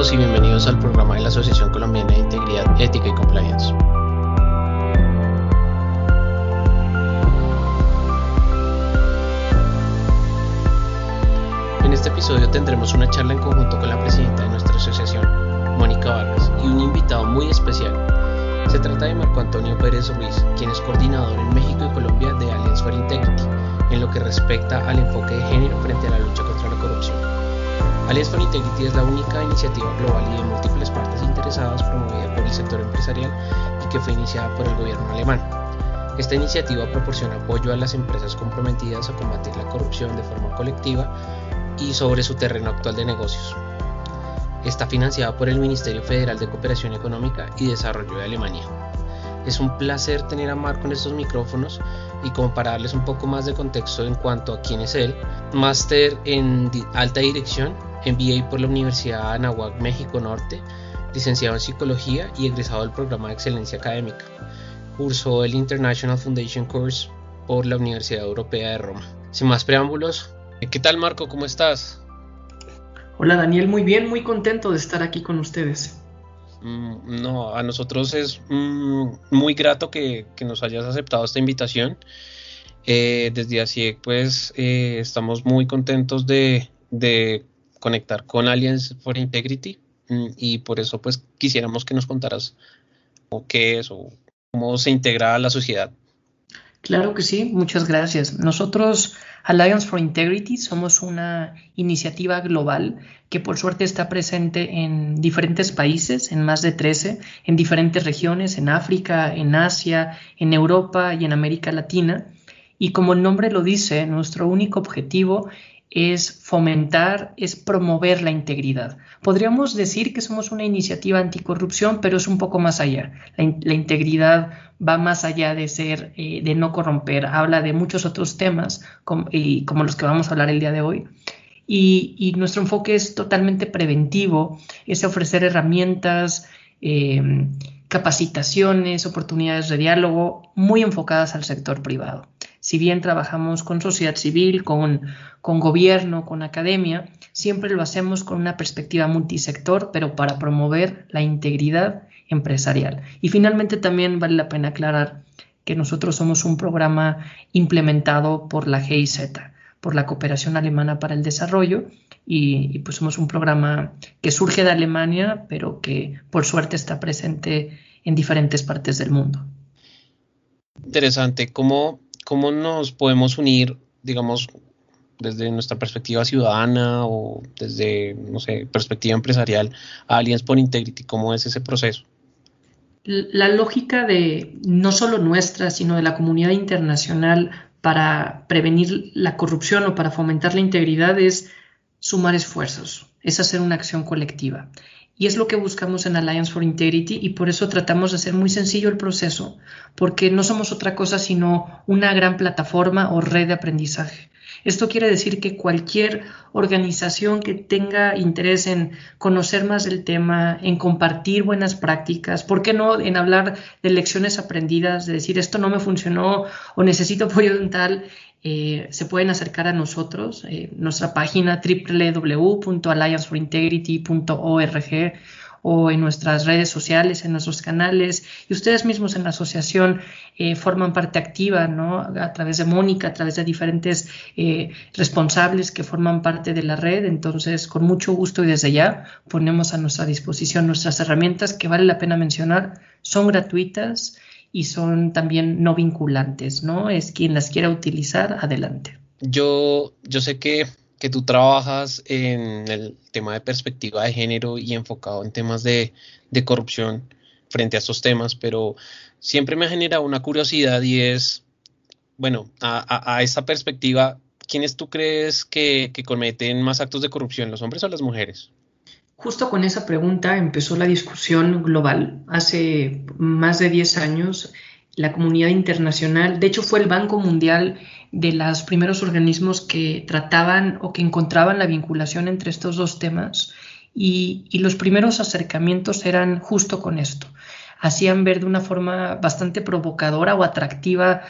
Todos y bienvenidos al programa de la Asociación Colombiana de Integridad, Ética y Compliance? En este episodio tendremos una charla en conjunto con la presidenta de nuestra asociación, Mónica Vargas, y un invitado muy especial. Se trata de Marco Antonio Pérez Ruiz, quien es coordinador en México y Colombia de Alliance for Integrity, en lo que respecta al enfoque de género frente a la lucha contra. Alliance for Integrity es la única iniciativa global y de múltiples partes interesadas promovida por el sector empresarial y que fue iniciada por el gobierno alemán. Esta iniciativa proporciona apoyo a las empresas comprometidas a combatir la corrupción de forma colectiva y sobre su terreno actual de negocios. Está financiada por el Ministerio Federal de Cooperación Económica y Desarrollo de Alemania. Es un placer tener a Marco en estos micrófonos y como para darles un poco más de contexto en cuanto a quién es él, máster en alta dirección MBA por la Universidad de Anahuac, México Norte, licenciado en Psicología y egresado del programa de Excelencia Académica. Cursó el International Foundation Course por la Universidad Europea de Roma. Sin más preámbulos, ¿qué tal Marco? ¿Cómo estás? Hola Daniel, muy bien, muy contento de estar aquí con ustedes. Mm, no, a nosotros es mm, muy grato que, que, nos hayas aceptado esta invitación. Eh, desde así, pues eh, estamos muy contentos de, de conectar con Alliance for Integrity mm, y por eso pues quisiéramos que nos contaras qué es o cómo se integra a la sociedad. Claro que sí, muchas gracias. Nosotros, Alliance for Integrity, somos una iniciativa global que por suerte está presente en diferentes países, en más de 13, en diferentes regiones, en África, en Asia, en Europa y en América Latina. Y como el nombre lo dice, nuestro único objetivo es fomentar, es promover la integridad. Podríamos decir que somos una iniciativa anticorrupción, pero es un poco más allá. La, integridad va más allá de ser, eh, de no corromper, habla de muchos otros temas, y, como los que vamos a hablar el día de hoy. Y, nuestro enfoque es totalmente preventivo, es ofrecer herramientas, eh, capacitaciones, oportunidades de diálogo muy enfocadas al sector privado. Si bien trabajamos con sociedad civil, con, con gobierno, con academia, siempre lo hacemos con una perspectiva multisector, pero para promover la integridad empresarial. Y finalmente también vale la pena aclarar que nosotros somos un programa implementado por la GIZ, por la Cooperación Alemana para el Desarrollo, y, y, pues somos un programa que surge de Alemania, pero que por suerte está presente en diferentes partes del mundo. Interesante. ¿Cómo, cómo nos podemos unir, digamos, desde nuestra perspectiva ciudadana o desde, no sé, perspectiva empresarial a Alliance por Integrity? ¿Cómo es ese proceso? La lógica de no solo nuestra, sino de la comunidad internacional para prevenir la corrupción o para fomentar la integridad es sumar esfuerzos, es hacer una acción colectiva. Y es lo que buscamos en Alliance for Integrity y por eso tratamos de hacer muy sencillo el proceso, porque no somos otra cosa sino una gran plataforma o red de aprendizaje. Esto quiere decir que cualquier organización que tenga interés en conocer más del tema, en compartir buenas prácticas, ¿por qué no en hablar de lecciones aprendidas, de decir esto no me funcionó o necesito apoyo dental? Eh, se pueden acercar a nosotros, eh, nuestra página www.allianceforintegrity.org o en nuestras redes sociales, en nuestros canales, y ustedes mismos en la asociación eh, forman parte activa, ¿no? A través de Mónica, a través de diferentes responsables que forman parte de la red. Entonces, con mucho gusto y desde ya ponemos a nuestra disposición nuestras herramientas que vale la pena mencionar, son gratuitas y son también no vinculantes, ¿no? Es quien las quiera utilizar, adelante. Yo, yo sé que, que tú trabajas en el tema de perspectiva de género y enfocado en temas de, de corrupción frente a estos temas, pero siempre me ha generado una curiosidad y es, bueno, a, a, perspectiva, ¿quiénes tú crees que, que cometen más actos de corrupción, los hombres o las mujeres? Justo con esa pregunta empezó la discusión global. Hace más de 10 años, la comunidad internacional, de hecho fue el Banco Mundial de los primeros organismos que trataban o que encontraban la vinculación entre estos dos temas y, los primeros acercamientos eran justo con esto. Hacían ver de una forma bastante provocadora o atractiva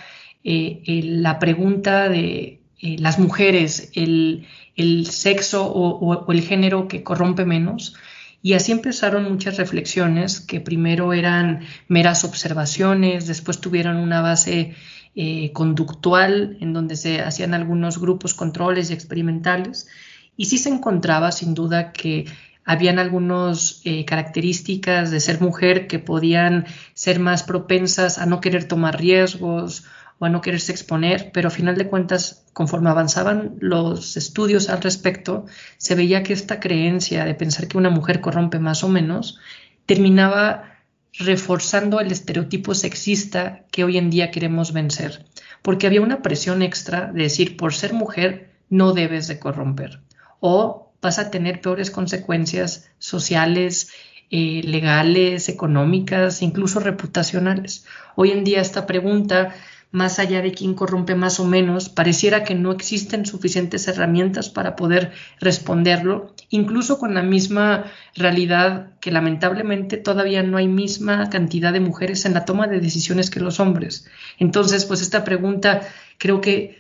eh, la pregunta de eh, las mujeres, el, el sexo o, el género que corrompe menos. Y así empezaron muchas reflexiones que primero eran meras observaciones, después tuvieron una base eh, conductual en donde se hacían algunos grupos controles y experimentales. Y sí se encontraba sin duda que habían algunas eh, características de ser mujer que podían ser más propensas a no querer tomar riesgos o a no quererse exponer, pero a final de cuentas, conforme avanzaban los estudios al respecto, se veía que esta creencia de pensar que una mujer corrompe más o menos terminaba reforzando el estereotipo sexista que hoy en día queremos vencer, porque había una presión extra de decir, por ser mujer no debes de corromper, o vas a tener peores consecuencias sociales, eh, legales, económicas, incluso reputacionales. Hoy en día esta pregunta más allá de quién corrompe más o menos, pareciera que no existen suficientes herramientas para poder responderlo, incluso con la misma realidad que lamentablemente todavía no hay misma cantidad de mujeres en la toma de decisiones que los hombres. Entonces, pues esta pregunta creo que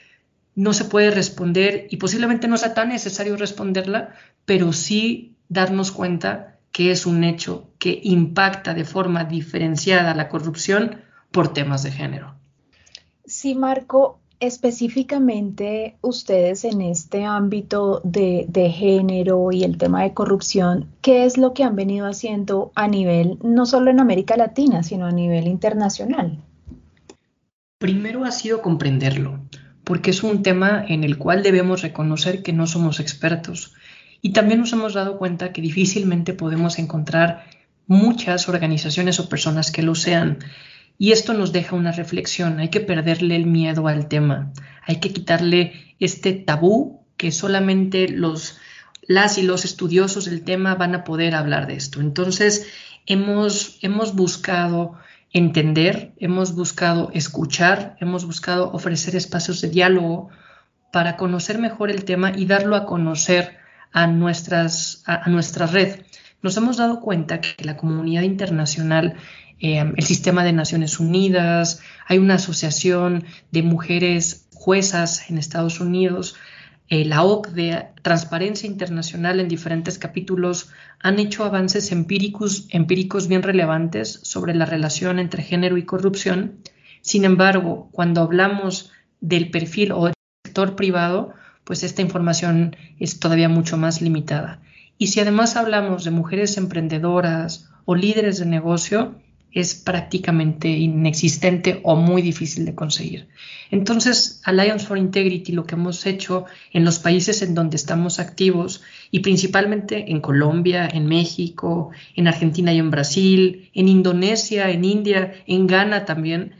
no se puede responder y posiblemente no sea tan necesario responderla, pero sí darnos cuenta que es un hecho que impacta de forma diferenciada la corrupción por temas de género. Sí, Marco, específicamente ustedes en este ámbito de, género y el tema de corrupción, ¿qué es lo que han venido haciendo a nivel, no solo en América Latina, sino a nivel internacional? Primero ha sido comprenderlo, porque es un tema en el cual debemos reconocer que no somos expertos. Y también nos hemos dado cuenta que difícilmente podemos encontrar muchas organizaciones o personas que lo sean. Y esto nos deja una reflexión, hay que perderle el miedo al tema, hay que quitarle este tabú que solamente los las y los estudiosos del tema van a poder hablar de esto. Entonces, hemos, hemos buscado entender, hemos buscado escuchar, hemos buscado ofrecer espacios de diálogo para conocer mejor el tema y darlo a conocer a, nuestras, a nuestra red. Nos hemos dado cuenta que la comunidad internacional Em, el sistema de Naciones Unidas, hay una asociación de mujeres juezas en Estados Unidos, eh, la OCDE, Transparencia Internacional en diferentes capítulos han hecho avances empíricos, empíricos bien relevantes sobre la relación entre género y corrupción. Sin embargo, cuando hablamos del perfil o del sector privado, pues esta información es todavía mucho más limitada. Y si además hablamos de mujeres emprendedoras o líderes de negocio, es prácticamente inexistente o muy difícil de conseguir. Entonces, Alliance for Integrity lo que hemos hecho en los países en donde estamos activos y principalmente en Colombia, en México, en Argentina y en Brasil, en Indonesia, en India, en Ghana también,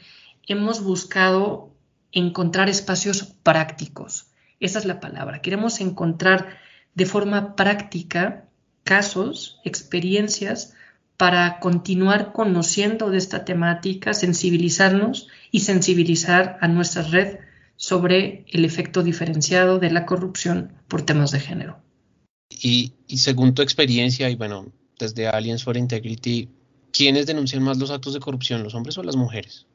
hemos buscado encontrar espacios prácticos. Esa es la palabra. Queremos encontrar de forma práctica casos, experiencias para continuar conociendo de esta temática, sensibilizarnos y sensibilizar a nuestra red sobre el efecto diferenciado de la corrupción por temas de género. Y, según tu experiencia, y bueno, desde Alliance for Integrity, ¿quiénes denuncian más los actos de corrupción, los hombres o las mujeres?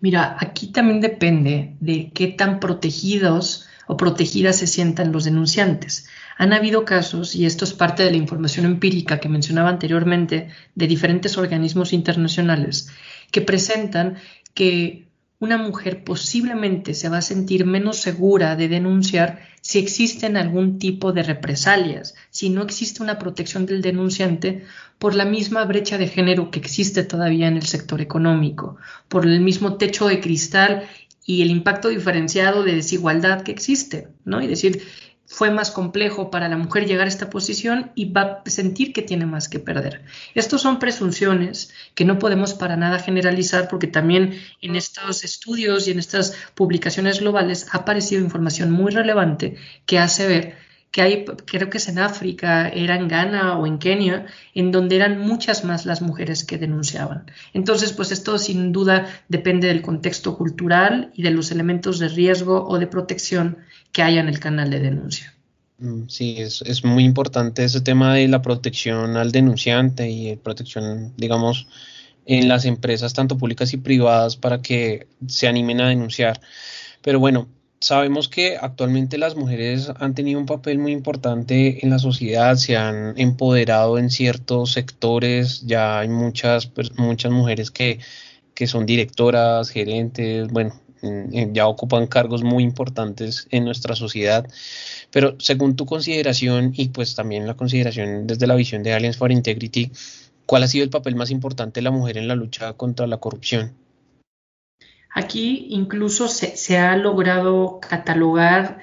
Mira, aquí también depende de qué tan protegidos o protegidas se sientan los denunciantes. Han habido casos, y esto es parte de la información empírica que mencionaba anteriormente, de diferentes organismos internacionales, que presentan que una mujer posiblemente se va a sentir menos segura de denunciar si existen algún tipo de represalias, si no existe una protección del denunciante por la misma brecha de género que existe todavía en el sector económico, por el mismo techo de cristal y el impacto diferenciado de desigualdad que existe, ¿no? Y decir, fue más complejo para la mujer llegar a esta posición y va a sentir que tiene más que perder. Estos son presunciones que no podemos para nada generalizar porque también en estos estudios y en estas publicaciones globales ha aparecido información muy relevante que hace ver que hay, creo que es en África, era en Ghana o en Kenia, en donde eran muchas más las mujeres que denunciaban. Entonces, pues esto sin duda depende del contexto cultural y de los elementos de riesgo o de protección que haya en el canal de denuncia. Mm, sí, es, es muy importante ese tema de la protección al denunciante y protección, digamos, en las empresas tanto públicas y privadas para que se animen a denunciar. Pero bueno, sabemos que actualmente las mujeres han tenido un papel muy importante en la sociedad, se han empoderado en ciertos sectores, ya hay muchas, muchas mujeres que, que son directoras, gerentes, bueno, ya ocupan cargos muy importantes en nuestra sociedad. Pero según tu consideración y pues también la consideración desde la visión de Alliance for Integrity, ¿cuál ha sido el papel más importante de la mujer en la lucha contra la corrupción? Aquí incluso se, ha logrado catalogar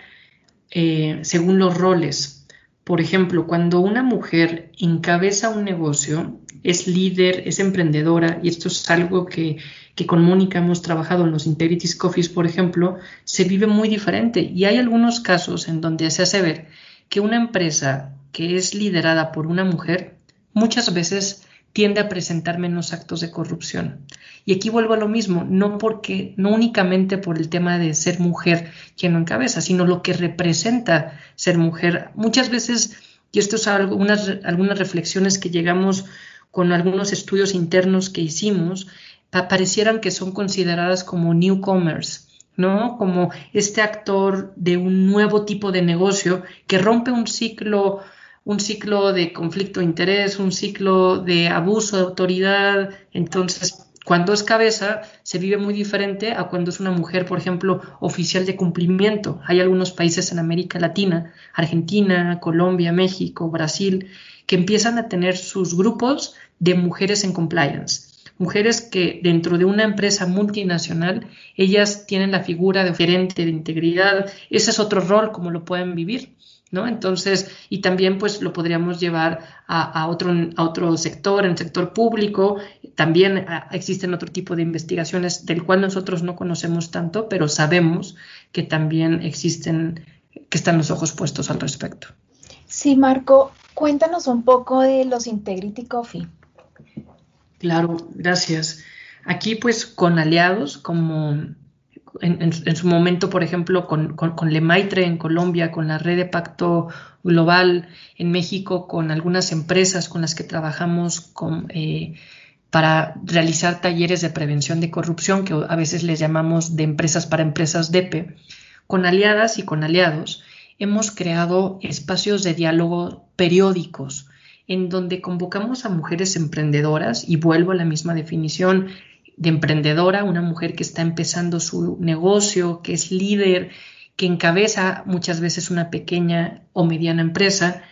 eh, según los roles. Por ejemplo, cuando una mujer encabeza un negocio, es líder, es emprendedora, y esto es algo que, que con Mónica hemos trabajado en los Integrities Coffees, por ejemplo, se vive muy diferente. Y hay algunos casos en donde se hace ver que una empresa que es liderada por una mujer muchas veces tiende a presentar menos actos de corrupción. Y aquí vuelvo a lo mismo, no porque, no únicamente por el tema de ser mujer quien no encabeza, sino lo que representa ser mujer. Muchas veces, y esto es algunas, algunas reflexiones que llegamos con algunos estudios internos que hicimos, parecieran que son consideradas como newcomers, ¿no? Como este actor de un nuevo tipo de negocio que rompe un ciclo un ciclo de conflicto de interés, un ciclo de abuso de autoridad. Entonces, cuando es cabeza, se vive muy diferente a cuando es una mujer, por ejemplo, oficial de cumplimiento. Hay algunos países en América Latina, Argentina, Colombia, México, Brasil, que empiezan a tener sus grupos de mujeres en compliance. Mujeres que dentro de una empresa multinacional, ellas tienen la figura de gerente de integridad. Ese es otro rol, como lo pueden vivir. ¿no? Entonces, y también pues lo podríamos llevar a, otro, a otro sector, en el sector público. También existen otro tipo de investigaciones del cual nosotros no conocemos tanto, pero sabemos que también existen, que están los ojos puestos al respecto. Sí, Marco, cuéntanos un poco de los Integrity Coffee. Claro, gracias. Aquí pues con aliados como en, su momento, por ejemplo, con, Lemaitre en Colombia, con la red de pacto global en México, con algunas empresas con las que trabajamos eh, para realizar talleres de prevención de corrupción, que a veces les llamamos de empresas para empresas DEPE, con aliadas y con aliados, hemos creado espacios de diálogo periódicos en donde convocamos a mujeres emprendedoras, y vuelvo a la misma definición, de emprendedora, una mujer que está empezando su negocio, que es líder, que encabeza muchas veces una pequeña o mediana empresa,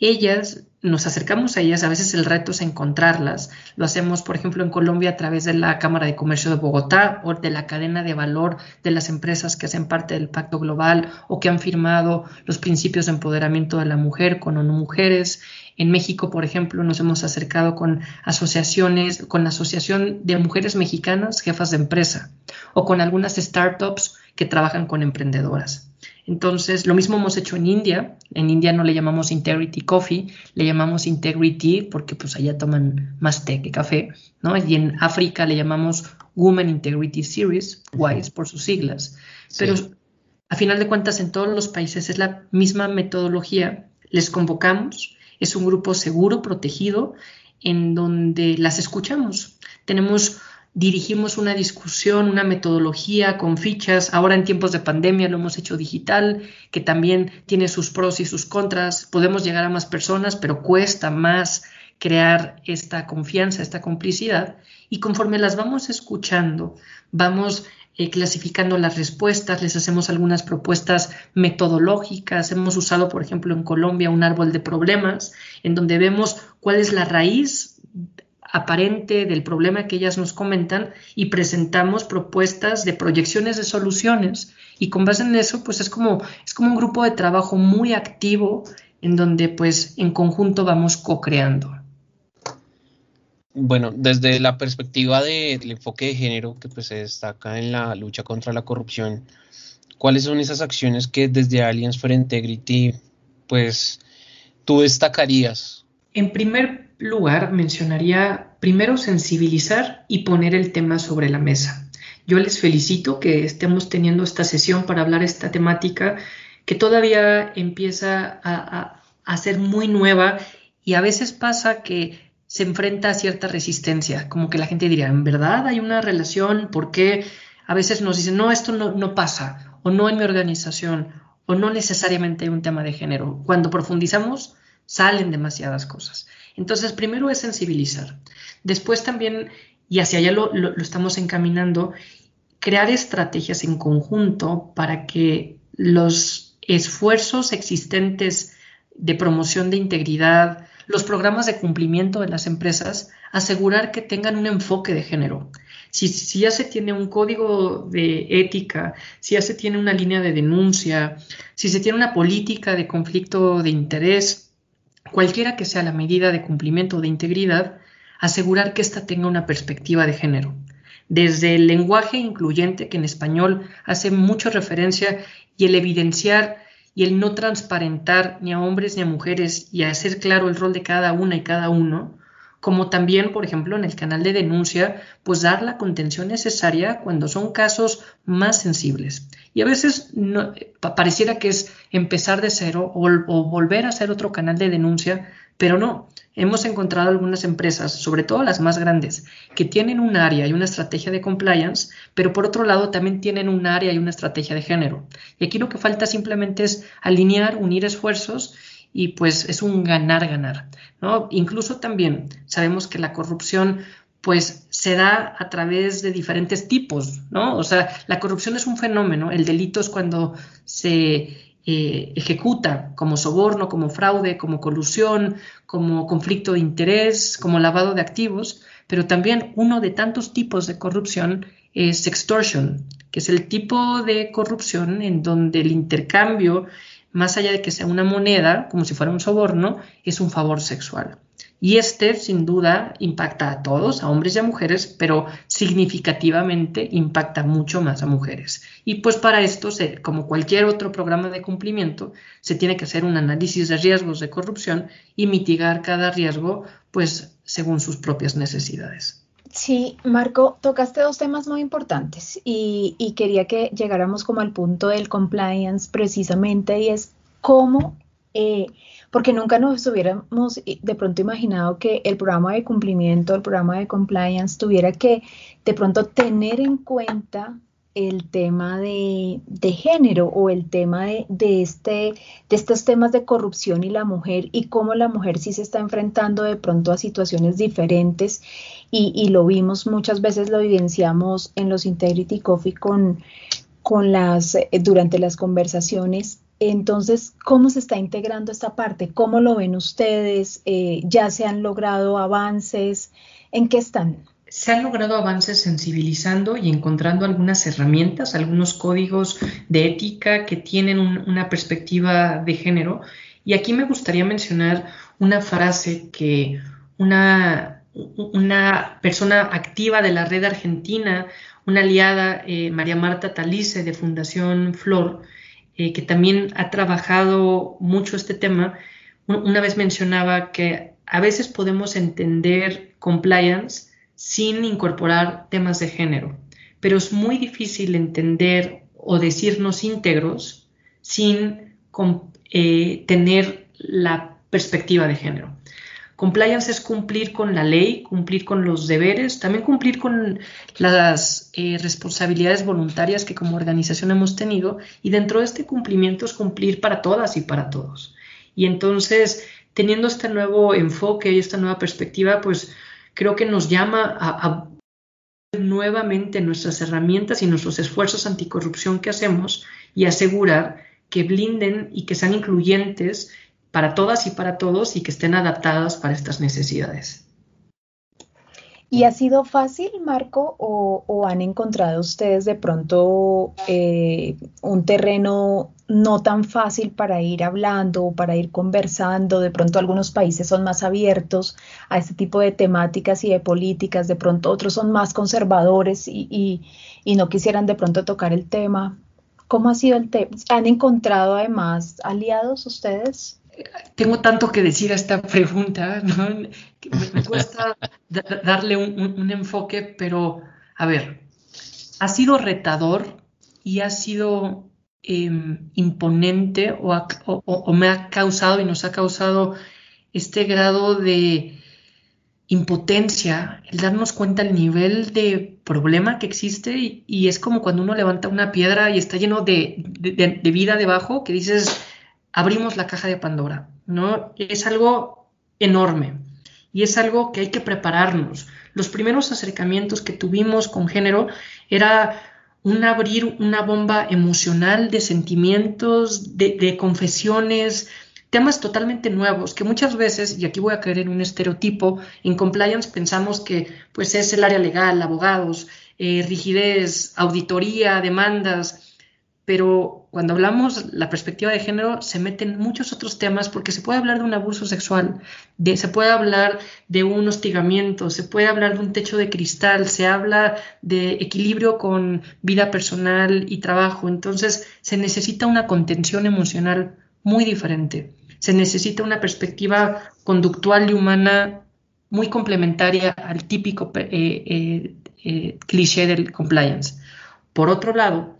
ellas, nos acercamos a ellas, a veces el reto es encontrarlas. Lo hacemos, por ejemplo, en Colombia a través de la Cámara de Comercio de Bogotá o de la cadena de valor de las empresas que hacen parte del Pacto Global o que han firmado los principios de empoderamiento de la mujer con ONU Mujeres. En México, por ejemplo, nos hemos acercado con asociaciones, con la Asociación de Mujeres Mexicanas Jefas de Empresa o con algunas startups que trabajan con emprendedoras. Entonces, lo mismo hemos hecho en India. En India no le llamamos Integrity Coffee, le llamamos Integrity porque pues allá toman más té que café, ¿no? Y en África le llamamos Women Integrity Series, WISE por sus siglas. Pero a final de cuentas en todos los países es la misma metodología. Les convocamos, es un grupo seguro, protegido, en donde las escuchamos. Tenemos dirigimos una discusión, una metodología con fichas. Ahora en tiempos de pandemia lo hemos hecho digital, que también tiene sus pros y sus contras. Podemos llegar a más personas, pero cuesta más crear esta confianza, esta complicidad. Y conforme las vamos escuchando, vamos eh, clasificando las respuestas, les hacemos algunas propuestas metodológicas. Hemos usado, por ejemplo, en Colombia un árbol de problemas, en donde vemos cuál es la raíz aparente del problema que ellas nos comentan y presentamos propuestas de proyecciones de soluciones y con base en eso pues es como es como un grupo de trabajo muy activo en donde pues en conjunto vamos co-creando. Bueno, desde la perspectiva del enfoque de género que pues se destaca en la lucha contra la corrupción, ¿cuáles son esas acciones que desde Alliance for Integrity pues tú destacarías? En primer lugar, mencionaría primero sensibilizar y poner el tema sobre la mesa. Yo les felicito que estemos teniendo esta sesión para hablar esta temática que todavía empieza a, a, ser muy nueva y a veces pasa que se enfrenta a cierta resistencia, como que la gente diría, ¿en verdad hay una relación? ¿Por qué? A veces nos dicen, no, esto no, no pasa, o no en mi organización, o no necesariamente hay un tema de género. Cuando profundizamos, salen demasiadas cosas. Entonces, primero es sensibilizar. Después también, y hacia allá lo, estamos encaminando, crear estrategias en conjunto para que los esfuerzos existentes de promoción de integridad, los programas de cumplimiento de las empresas, asegurar que tengan un enfoque de género. Si, si, ya se tiene un código de ética, si ya se tiene una línea de denuncia, si se tiene una política de conflicto de interés, cualquiera que sea la medida de cumplimiento de integridad, asegurar que ésta tenga una perspectiva de género. Desde el lenguaje incluyente, que en español hace mucha referencia, y el evidenciar y el no transparentar ni a hombres ni a mujeres y hacer claro el rol de cada una y cada uno, como también, por ejemplo, en el canal de denuncia, pues dar la contención necesaria cuando son casos más sensibles. Y a veces pareciera que es empezar de cero o, o, volver a hacer otro canal de denuncia, pero no. Hemos encontrado algunas empresas, sobre todo las más grandes, que tienen un área y una estrategia de compliance, pero por otro lado también tienen un área y una estrategia de género. Y aquí lo que falta simplemente es alinear, unir esfuerzos y pues es un ganar-ganar. ¿no? Incluso también sabemos que la corrupción pues se da a través de diferentes tipos, ¿no? O sea, la corrupción es un fenómeno, el delito es cuando se eh, ejecuta como soborno, como fraude, como colusión, como conflicto de interés, como lavado de activos, pero también uno de tantos tipos de corrupción es extortion, que es el tipo de corrupción en donde el intercambio más allá de que sea una moneda, como si fuera un soborno, es un favor sexual. Y este, sin duda, impacta a todos, a hombres y a mujeres, pero significativamente impacta mucho más a mujeres. Y pues para esto, como cualquier otro programa de cumplimiento, se tiene que hacer un análisis de riesgos de corrupción y mitigar cada riesgo, pues según sus propias necesidades. Sí, Marco, tocaste dos temas muy importantes y, quería que llegáramos como al punto del compliance precisamente y es cómo, eh, porque nunca nos hubiéramos eh, de pronto imaginado que el programa de cumplimiento, el programa de compliance tuviera que de pronto tener en cuenta el tema de, género o el tema de, este, de estos temas de corrupción y la mujer y cómo la mujer sí se está enfrentando de pronto a situaciones diferentes y, lo vimos muchas veces, lo evidenciamos en los Integrity Coffee con, con las, eh, durante las conversaciones. Entonces, ¿cómo se está integrando esta parte? ¿Cómo lo ven ustedes? Eh, ¿Ya se han logrado avances? ¿En qué están? Se han logrado avances sensibilizando y encontrando algunas herramientas, algunos códigos de ética que tienen una perspectiva de género. Y aquí me gustaría mencionar una frase que una persona activa de la red argentina, una aliada, eh, María Marta Talice de Fundación Flor, eh, que también ha trabajado mucho este tema, una vez mencionaba que a veces podemos entender compliance sin incorporar temas de género, pero es muy difícil entender o decirnos íntegros sin eh, tener la perspectiva de género. Compliance es cumplir con la ley, cumplir con los deberes, también cumplir con las eh, responsabilidades voluntarias que como organización hemos tenido y dentro de este cumplimiento es cumplir para todas y para todos. Y entonces, teniendo este nuevo enfoque y esta nueva perspectiva, pues creo que nos llama a, a nuevamente nuestras herramientas y nuestros esfuerzos anticorrupción que hacemos y asegurar que blinden y que sean incluyentes para todas y para todos y que estén adaptadas para estas necesidades. ¿Y ha sido fácil, Marco, o, han encontrado ustedes de pronto eh, un terreno no tan fácil para ir hablando o para ir conversando? De pronto algunos países son más abiertos a este tipo de temáticas y de políticas, de pronto otros son más conservadores y, y no quisieran de pronto tocar el tema. ¿Cómo ha sido el tema? ¿Han encontrado además aliados ustedes? Tengo tanto que decir a esta pregunta, me, cuesta darle un, enfoque, pero a ver, ha sido retador y ha sido em, imponente o, me ha causado y nos ha causado este grado de impotencia, el darnos cuenta del nivel de problema que existe y, es como cuando uno levanta una piedra y está lleno de vida debajo, que dices, abrimos la caja de Pandora, ¿no? Es algo enorme y es algo que hay que prepararnos. Los primeros acercamientos que tuvimos con género era un abrir una bomba emocional de sentimientos, de, confesiones, temas totalmente nuevos que muchas veces, y aquí voy a caer en un estereotipo, en compliance pensamos que pues es el área legal, abogados, eh, rigidez, auditoría, demandas, pero cuando hablamos la perspectiva de género se meten muchos otros temas porque se puede hablar de un abuso sexual, se puede hablar de un hostigamiento, se puede hablar de un techo de cristal, se habla de equilibrio con vida personal y trabajo, entonces se necesita una contención emocional muy diferente, se necesita una perspectiva conductual y humana muy complementaria al típico eh, eh, eh, cliché del compliance. Por otro lado,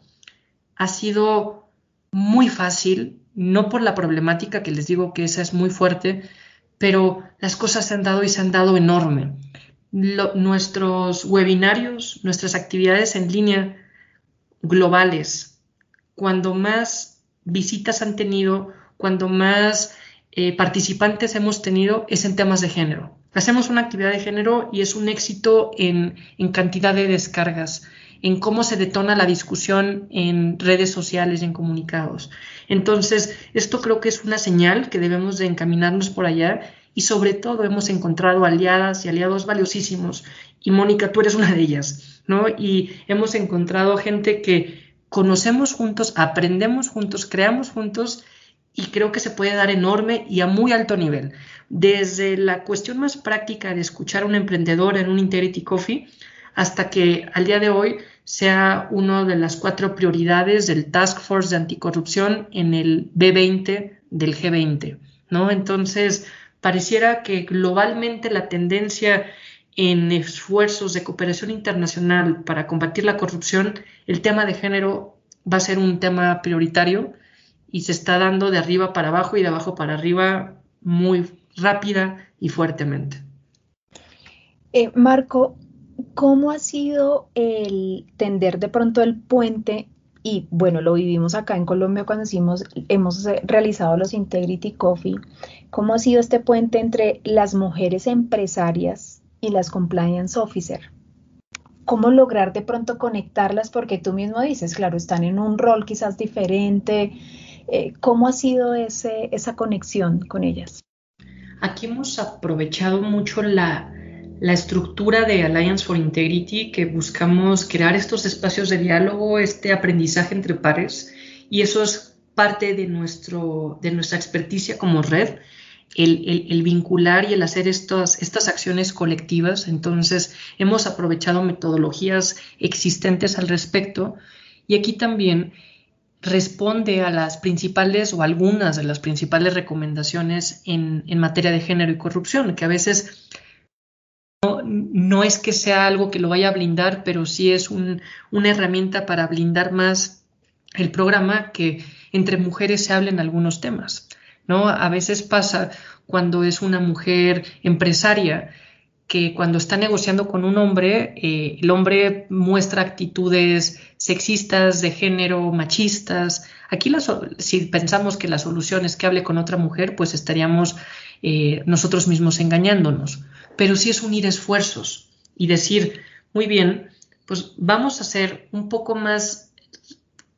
ha sido muy fácil, no por la problemática que les digo que esa es muy fuerte, pero las cosas se han dado y se han dado enorme. nuestros webinarios, nuestras actividades en línea globales, cuando más visitas han tenido, cuando más eh, participantes hemos tenido, es en temas de género. Hacemos una actividad de género y es un éxito en, en cantidad de descargas, en cómo se detona la discusión en redes sociales y en comunicados. Entonces, esto creo que es una señal que debemos de encaminarnos por allá y sobre todo hemos encontrado aliadas y aliados valiosísimos y Mónica, tú eres una de ellas, ¿no? Y hemos encontrado gente que conocemos juntos, aprendemos juntos, creamos juntos y creo que se puede dar enorme y a muy alto nivel. Desde la cuestión más práctica de escuchar a un emprendedor en un Integrity Coffee hasta que al día de hoy sea una de las cuatro prioridades del Task Force de Anticorrupción en el B20 del G20, ¿no? Entonces, pareciera que globalmente la tendencia en esfuerzos de cooperación internacional para combatir la corrupción, el tema de género va a ser un tema prioritario y se está dando de arriba para abajo y de abajo para arriba muy rápida y fuertemente. Eh, Marco, ¿Cómo ha sido el tender de pronto el puente? Y bueno, lo vivimos acá en Colombia cuando hicimos, hemos realizado los Integrity Coffee. ¿Cómo ha sido este puente entre las mujeres empresarias y las compliance officer? ¿Cómo lograr de pronto conectarlas? Porque tú mismo dices, claro, están en un rol quizás diferente. Eh, ¿Cómo ha sido ese, esa conexión con ellas? Aquí hemos aprovechado mucho la, la estructura de Alliance for Integrity, que buscamos crear estos espacios de diálogo, este aprendizaje entre pares, y eso es parte de, nuestro, de nuestra experticia como red, el, vincular y el hacer estas, estas acciones colectivas. Entonces, hemos aprovechado metodologías existentes al respecto, y aquí también responde a las principales o algunas de las principales recomendaciones en, en materia de género y corrupción, que a veces no, es que sea algo que lo vaya a blindar, pero sí es una herramienta para blindar más el programa que entre mujeres se hablen algunos temas. ¿no? A veces pasa cuando es una mujer empresaria que cuando está negociando con un hombre, eh, el hombre muestra actitudes sexistas, de género, machistas. Aquí si pensamos que la solución es que hable con otra mujer, pues estaríamos eh, nosotros mismos engañándonos. Pero sí es unir esfuerzos y decir, muy bien, pues vamos a hacer un poco más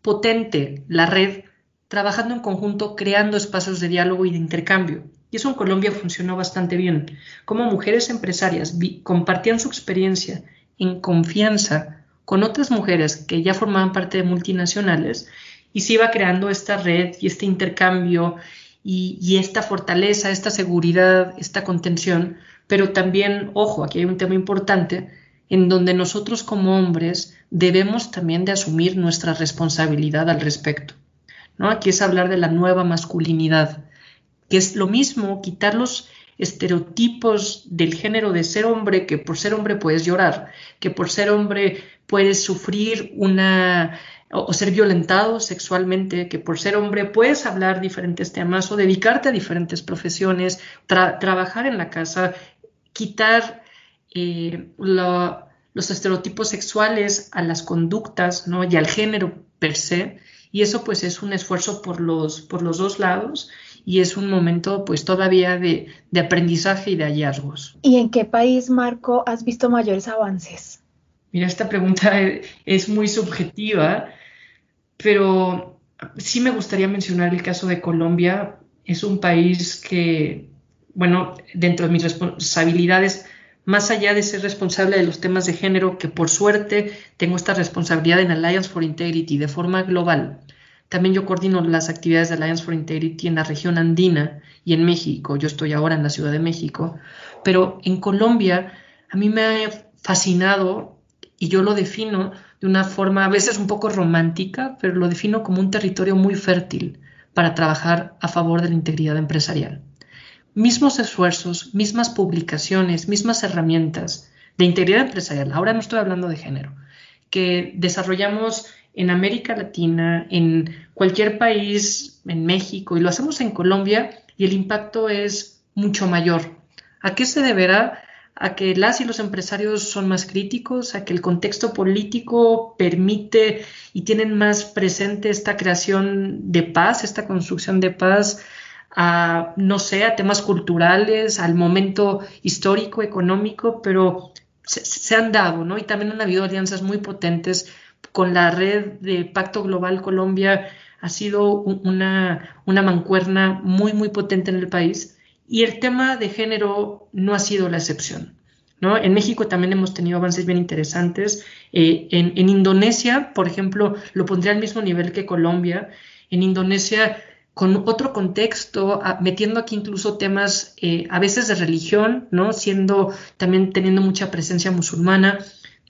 potente la red, trabajando en conjunto, creando espacios de diálogo y de intercambio. Y eso en Colombia funcionó bastante bien. Como mujeres empresarias compartían su experiencia en confianza con otras mujeres que ya formaban parte de multinacionales y se iba creando esta red y este intercambio y, y, esta fortaleza, esta seguridad, esta contención. Pero también, ojo, aquí hay un tema importante en donde nosotros como hombres debemos también de asumir nuestra responsabilidad al respecto. ¿no? Aquí es hablar de la nueva masculinidad que es lo mismo quitar los estereotipos del género de ser hombre, que por ser hombre puedes llorar, que por ser hombre puedes sufrir una o, ser violentado sexualmente, que por ser hombre puedes hablar diferentes temas o dedicarte a diferentes profesiones, trabajar en la casa, quitar eh, los estereotipos sexuales a las conductas ¿no? y al género per se. Y eso pues es un esfuerzo por los, por los dos lados y es un momento pues todavía de, aprendizaje y de hallazgos. ¿Y en qué país, Marco, has visto mayores avances? Mira, esta pregunta es muy subjetiva, pero sí me gustaría mencionar el caso de Colombia. Es un país que, bueno, dentro de mis responsabilidades, más allá de ser responsable de los temas de género, que por suerte tengo esta responsabilidad en Alliance for Integrity de forma global, también yo coordino las actividades de Alliance for Integrity en la región andina y en México. Yo estoy ahora en la Ciudad de México, pero en Colombia a mí me ha fascinado y yo lo defino de una forma a veces un poco romántica, pero lo defino como un territorio muy fértil para trabajar a favor de la integridad empresarial. Mismos esfuerzos, mismas publicaciones, mismas herramientas de integridad empresarial, ahora no estoy hablando de género, que desarrollamos en América Latina, en cualquier país, en México, y lo hacemos en Colombia, y el impacto es mucho mayor. ¿A qué se deberá? A que las y los empresarios son más críticos, a que el contexto político permite y tienen más presente esta creación de paz, esta construcción de paz, a, no sé, a temas culturales, al momento histórico, económico, pero se, han dado, ¿no? Y también han habido alianzas muy potentes con la red de Pacto Global Colombia ha sido una, una mancuerna muy, muy potente en el país y el tema de género no ha sido la excepción. ¿no? En México también hemos tenido avances bien interesantes. Eh, en, en, Indonesia, por ejemplo, lo pondría al mismo nivel que Colombia. En Indonesia, con otro contexto, metiendo aquí incluso temas eh, a veces de religión, ¿no? siendo también teniendo mucha presencia musulmana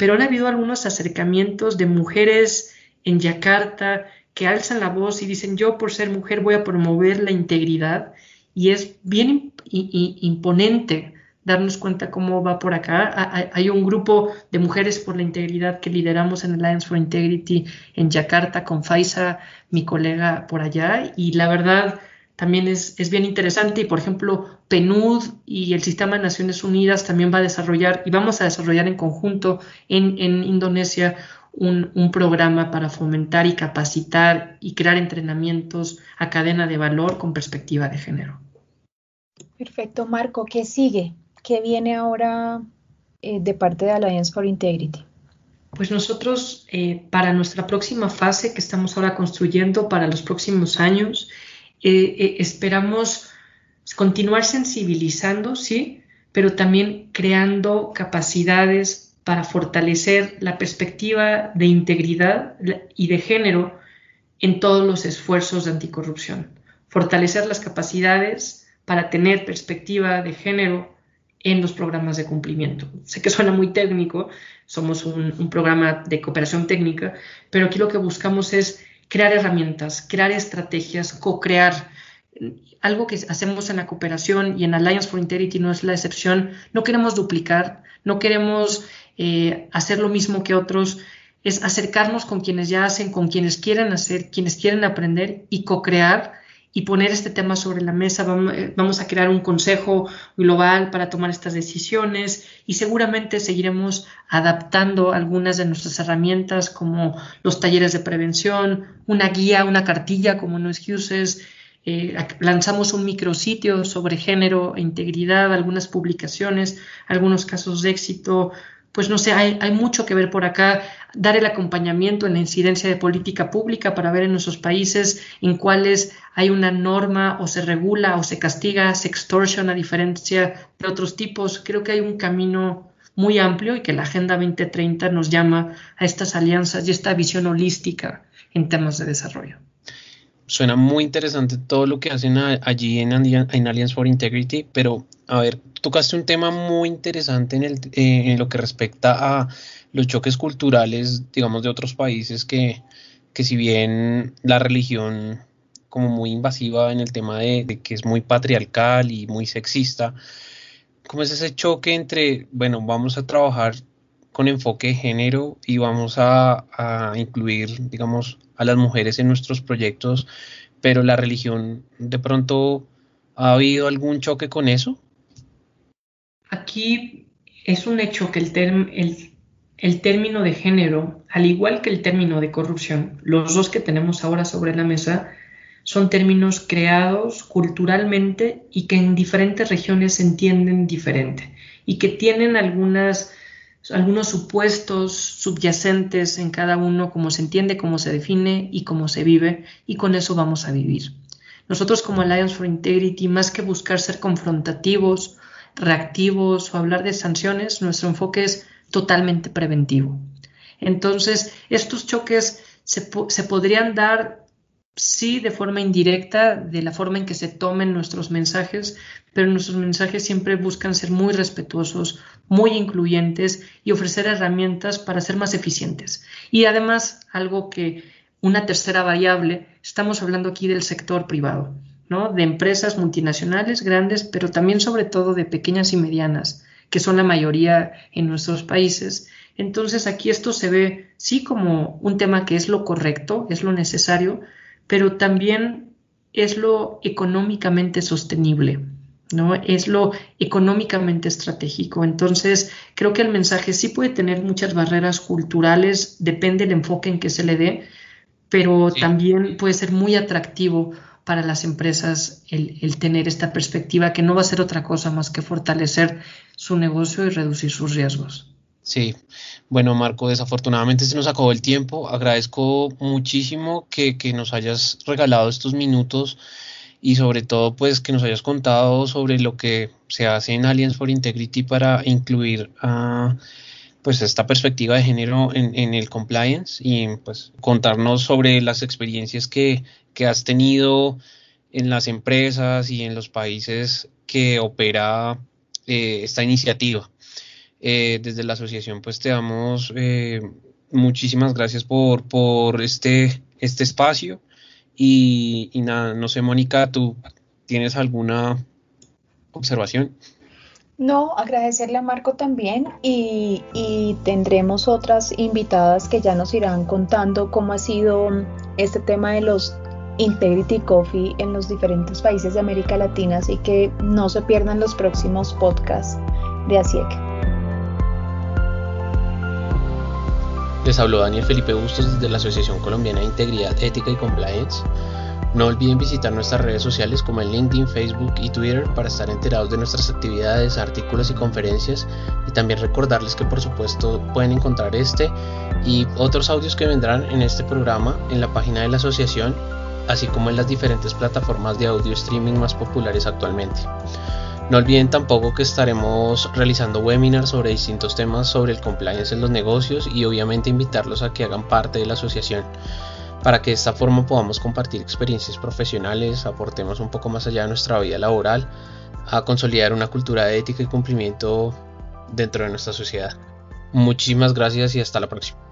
pero han habido algunos acercamientos de mujeres en Yakarta que alzan la voz y dicen yo por ser mujer voy a promover la integridad y es bien imponente darnos cuenta cómo va por acá. Hay un grupo de mujeres por la integridad que lideramos en Alliance for Integrity en Yakarta con Faisa, mi colega por allá, y la verdad también es, bien interesante y por ejemplo PNUD y el Sistema de Naciones Unidas también va a desarrollar y vamos a desarrollar en conjunto en, Indonesia un, programa para fomentar y capacitar y crear entrenamientos a cadena de valor con perspectiva de género. Perfecto, Marco, ¿qué sigue? ¿Qué viene ahora eh, de parte de Alliance for Integrity? Pues nosotros, eh, para nuestra próxima fase que estamos ahora construyendo para los próximos años, eh, esperamos continuar sensibilizando, sí, pero también creando capacidades para fortalecer la perspectiva de integridad y de género en todos los esfuerzos de anticorrupción. Fortalecer las capacidades para tener perspectiva de género en los programas de cumplimiento. Sé que suena muy técnico, somos un programa de cooperación técnica, pero aquí lo que buscamos es crear herramientas, crear estrategias, co-crear. Algo que hacemos en la cooperación y en Alliance for Integrity no es la excepción. No queremos duplicar, no queremos eh, hacer lo mismo que otros. Es acercarnos con quienes ya hacen, con quienes quieren hacer, quienes quieren aprender y co-crear y poner este tema sobre la mesa. Eh, vamos a crear un consejo global para tomar estas decisiones y seguramente seguiremos adaptando algunas de nuestras herramientas como los talleres de prevención, una guía, una cartilla como No Excuses. Eh, lanzamos un micrositio sobre género e integridad, algunas publicaciones, algunos casos de éxito, pues no sé, hay, hay, mucho que ver por acá, dar el acompañamiento en la incidencia de política pública para ver en nuestros países en cuáles hay una norma o se regula o se castiga sextortion a diferencia de otros tipos. Creo que hay un camino muy amplio y que la Agenda 2030 nos llama a estas alianzas y esta visión holística en temas de desarrollo. Suena muy interesante todo lo que hacen allí en, en Alliance for Integrity, pero a ver, tocaste un tema muy interesante en, el, eh, lo que respecta a los choques culturales, digamos, de otros países que, que si bien la religión como muy invasiva en el tema de, que es muy patriarcal y muy sexista, ¿cómo es ese choque entre, bueno, vamos a trabajar con enfoque de género y vamos a incluir, digamos, a las mujeres en nuestros proyectos, pero la religión de pronto ha habido algún choque con eso? Aquí es un hecho que el, el, término de género, al igual que el término de corrupción, los dos que tenemos ahora sobre la mesa, son términos creados culturalmente y que en diferentes regiones se entienden diferente y que tienen algunas, algunos supuestos subyacentes en cada uno, cómo se entiende, cómo se define y cómo se vive, y con eso vamos a vivir. Nosotros como Alliance for Integrity, más que buscar ser confrontativos reactivos o hablar de sanciones, nuestro enfoque es totalmente preventivo. Entonces, estos choques se, se podrían dar, sí, de forma indirecta, de la forma en que se tomen nuestros mensajes, pero nuestros mensajes siempre buscan ser muy respetuosos, muy incluyentes y ofrecer herramientas para ser más eficientes. Y además, algo que, una tercera variable, estamos hablando aquí del sector privado de empresas multinacionales grandes, pero también sobre todo de pequeñas y medianas, que son la mayoría en nuestros países. Entonces aquí esto se ve sí como un tema que es lo correcto, es lo necesario, pero también es lo económicamente sostenible. ¿no? Es lo económicamente estratégico. Entonces, creo que el mensaje sí puede tener muchas barreras culturales, depende del enfoque en que se le dé, pero también puede ser muy atractivo para las empresas el, tener esta perspectiva que no va a ser otra cosa más que fortalecer su negocio y reducir sus riesgos. Sí, bueno Marco, desafortunadamente se nos acabó el tiempo. Agradezco muchísimo que, que nos hayas regalado estos minutos y sobre todo pues que nos hayas contado sobre lo que se hace en Alliance for Integrity para incluir pues esta perspectiva de género en, en, el compliance y pues contarnos sobre las experiencias que, que, has tenido en las empresas y en los países que opera eh, esta iniciativa. Eh, desde la asociación pues te damos eh, muchísimas gracias por, por este, este espacio y, y nada, no sé Mónica, ¿tú tienes alguna observación? No, agradecerle a Marco también y, tendremos otras invitadas que ya nos irán contando cómo ha sido este tema de los Integrity Coffee en los diferentes países de América Latina, así que no se pierdan los próximos podcasts de ASIEC. Les habló Daniel Felipe Bustos desde la Asociación Colombiana de Integridad, Ética y Compliance. No olviden visitar nuestras redes sociales como en LinkedIn, Facebook y Twitter para estar enterados de nuestras actividades, artículos y conferencias y también recordarles que por supuesto pueden encontrar este y otros audios que vendrán en este programa en la página de la asociación así como en las diferentes plataformas de audio streaming más populares actualmente. No olviden tampoco que estaremos realizando webinars sobre distintos temas sobre el compliance en los negocios y obviamente invitarlos a que hagan parte de la asociación para que de esta forma podamos compartir experiencias profesionales, aportemos un poco más allá de nuestra vida laboral, a consolidar una cultura de ética y cumplimiento dentro de nuestra sociedad. Muchísimas gracias y hasta la próxima.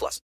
plus.